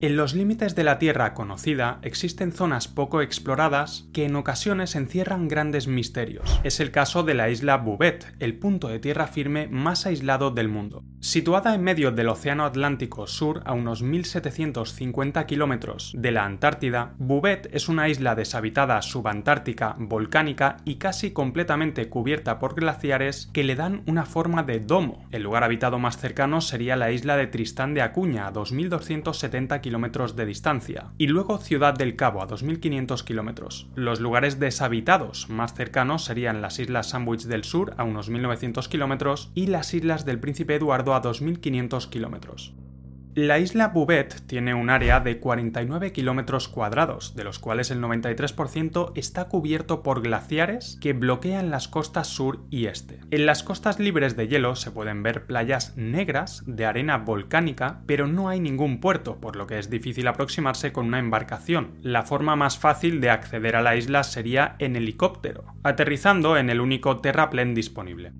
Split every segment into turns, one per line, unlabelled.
En los límites de la Tierra conocida existen zonas poco exploradas que en ocasiones encierran grandes misterios. Es el caso de la isla Bouvet, el punto de tierra firme más aislado del mundo. Situada en medio del Océano Atlántico Sur a unos 1750 kilómetros de la Antártida, Bouvet es una isla deshabitada subantártica, volcánica y casi completamente cubierta por glaciares que le dan una forma de domo. El lugar habitado más cercano sería la isla de Tristán de Acuña, a 2270 kilómetros kilómetros de distancia, y luego Ciudad del Cabo a 2.500 kilómetros. Los lugares deshabitados más cercanos serían las Islas Sandwich del Sur a unos 1.900 kilómetros y las Islas del Príncipe Eduardo a 2.500 kilómetros. La isla Bouvet tiene un área de 49 kilómetros cuadrados, de los cuales el 93% está cubierto por glaciares que bloquean las costas sur y este. En las costas libres de hielo se pueden ver playas negras de arena volcánica, pero no hay ningún puerto, por lo que es difícil aproximarse con una embarcación. La forma más fácil de acceder a la isla sería en helicóptero, aterrizando en el único terraplén disponible.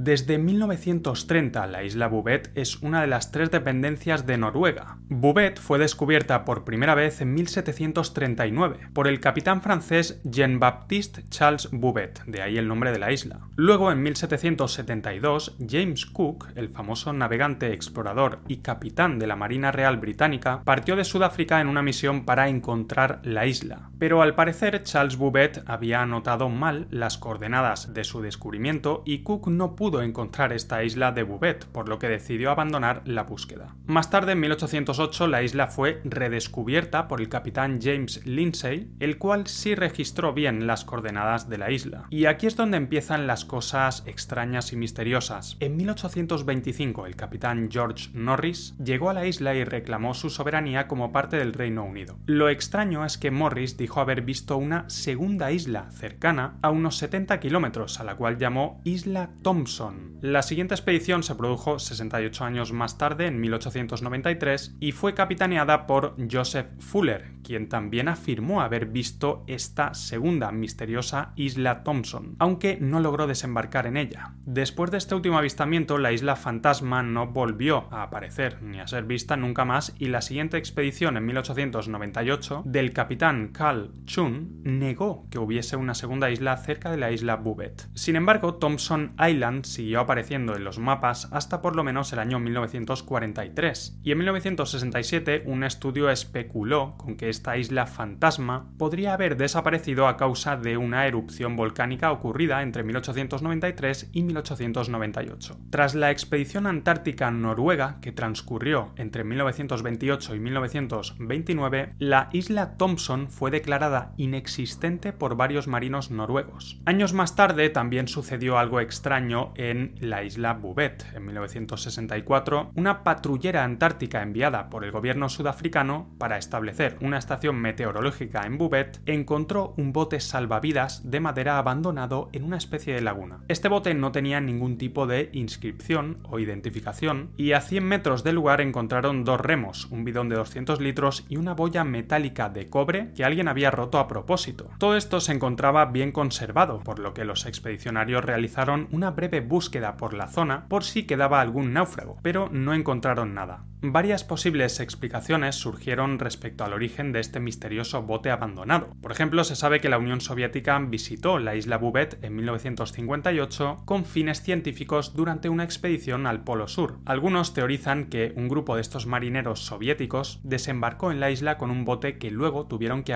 Desde 1930 la isla Bouvet es una de las tres dependencias de Noruega. Bouvet fue descubierta por primera vez en 1739 por el capitán francés Jean-Baptiste Charles Bouvet, de ahí el nombre de la isla. Luego en 1772 James Cook, el famoso navegante, explorador y capitán de la Marina Real Británica, partió de Sudáfrica en una misión para encontrar la isla. Pero al parecer Charles Bouvet había anotado mal las coordenadas de su descubrimiento y Cook no pudo encontrar esta isla de Bouvet, por lo que decidió abandonar la búsqueda. Más tarde, en 1808, la isla fue redescubierta por el capitán James Lindsay, el cual sí registró bien las coordenadas de la isla. Y aquí es donde empiezan las cosas extrañas y misteriosas. En 1825, el capitán George Norris llegó a la isla y reclamó su soberanía como parte del Reino Unido. Lo extraño es que Morris dijo haber visto una segunda isla cercana a unos 70 kilómetros, a la cual llamó Isla Thompson la siguiente expedición se produjo 68 años más tarde, en 1893, y fue capitaneada por Joseph Fuller, quien también afirmó haber visto esta segunda misteriosa isla Thompson, aunque no logró desembarcar en ella. Después de este último avistamiento, la isla fantasma no volvió a aparecer ni a ser vista nunca más y la siguiente expedición en 1898 del capitán Carl Chun negó que hubiese una segunda isla cerca de la isla Bouvet. Sin embargo, Thompson Island siguió apareciendo en los mapas hasta por lo menos el año 1943 y en 1967 un estudio especuló con que esta isla fantasma podría haber desaparecido a causa de una erupción volcánica ocurrida entre 1893 y 1898. Tras la expedición antártica noruega que transcurrió entre 1928 y 1929, la isla Thompson fue declarada inexistente por varios marinos noruegos. Años más tarde también sucedió algo extraño en la isla Bouvet. En 1964, una patrullera antártica enviada por el gobierno sudafricano para establecer una estación meteorológica en Bouvet, encontró un bote salvavidas de madera abandonado en una especie de laguna. Este bote no tenía ningún tipo de inscripción o identificación y a 100 metros del lugar encontraron dos remos, un bidón de 200 litros y una boya metálica de cobre que alguien había roto a propósito. Todo esto se encontraba bien conservado, por lo que los expedicionarios realizaron una breve búsqueda por la zona por si quedaba algún náufrago, pero no encontraron nada. Varias posibles explicaciones surgieron respecto al origen de este misterioso bote abandonado. Por ejemplo, se sabe que la Unión Soviética visitó la isla Bouvet en 1958 con fines científicos durante una expedición al Polo Sur. Algunos teorizan que un grupo de estos marineros soviéticos desembarcó en la isla con un bote que luego tuvieron que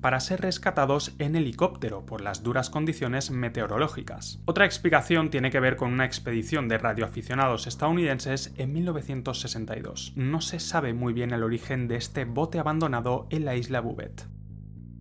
para ser rescatados en helicóptero por las duras condiciones meteorológicas. Otra explicación tiene que ver con una expedición de radioaficionados estadounidenses en 1962. No se sabe muy bien el origen de este bote abandonado en la isla Bouvet.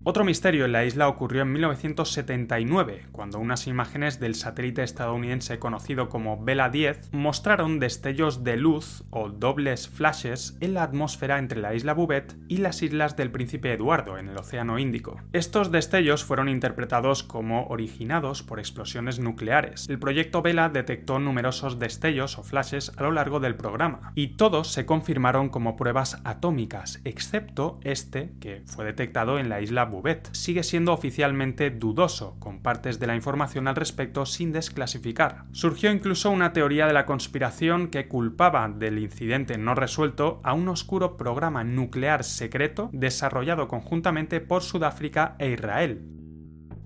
Otro misterio en la isla ocurrió en 1979, cuando unas imágenes del satélite estadounidense conocido como Vela 10 mostraron destellos de luz o dobles flashes en la atmósfera entre la isla Bouvet y las islas del Príncipe Eduardo en el Océano Índico. Estos destellos fueron interpretados como originados por explosiones nucleares. El proyecto Vela detectó numerosos destellos o flashes a lo largo del programa, y todos se confirmaron como pruebas atómicas, excepto este que fue detectado en la isla Bouvet Sigue siendo oficialmente dudoso, con partes de la información al respecto sin desclasificar. Surgió incluso una teoría de la conspiración que culpaba del incidente no resuelto a un oscuro programa nuclear secreto desarrollado conjuntamente por Sudáfrica e Israel,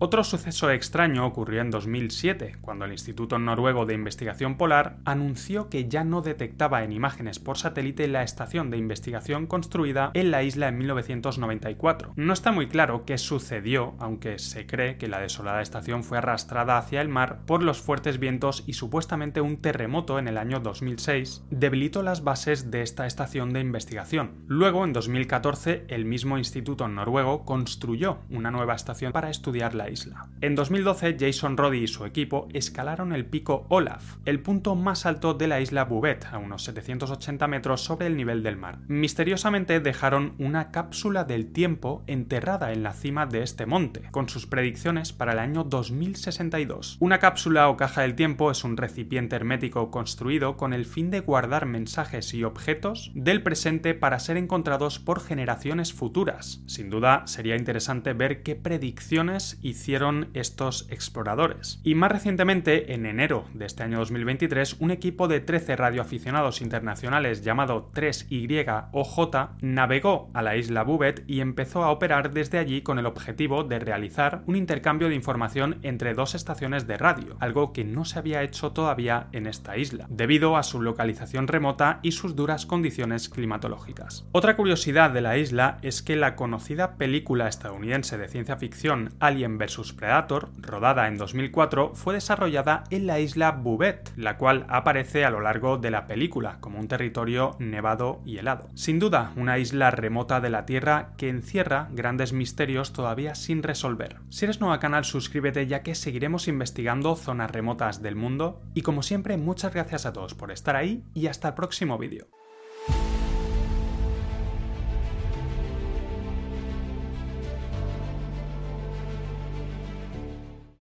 otro suceso extraño ocurrió en 2007, cuando el Instituto Noruego de Investigación Polar anunció que ya no detectaba en imágenes por satélite la estación de investigación construida en la isla en 1994. No está muy claro qué sucedió, aunque se cree que la desolada estación fue arrastrada hacia el mar por los fuertes vientos y supuestamente un terremoto en el año 2006 debilitó las bases de esta estación de investigación. Luego, en 2014, el mismo instituto noruego construyó una nueva estación para estudiar la isla. En 2012, Jason Roddy y su equipo escalaron el pico Olaf, el punto más alto de la isla Bouvet, a unos 780 metros sobre el nivel del mar. Misteriosamente dejaron una cápsula del tiempo enterrada en la cima de este monte, con sus predicciones para el año 2062. Una cápsula o caja del tiempo es un recipiente hermético construido con el fin de guardar mensajes y objetos del presente para ser encontrados por generaciones futuras. Sin duda, sería interesante ver qué predicciones hicieron hicieron estos exploradores. Y más recientemente, en enero de este año 2023, un equipo de 13 radioaficionados internacionales llamado 3YOJ navegó a la isla Bouvet y empezó a operar desde allí con el objetivo de realizar un intercambio de información entre dos estaciones de radio, algo que no se había hecho todavía en esta isla, debido a su localización remota y sus duras condiciones climatológicas. Otra curiosidad de la isla es que la conocida película estadounidense de ciencia ficción Alien vs Predator, rodada en 2004, fue desarrollada en la isla Bouvet, la cual aparece a lo largo de la película como un territorio nevado y helado. Sin duda, una isla remota de la Tierra que encierra grandes misterios todavía sin resolver. Si eres nuevo al canal, suscríbete ya que seguiremos investigando zonas remotas del mundo y como siempre, muchas gracias a todos por estar ahí y hasta el próximo vídeo.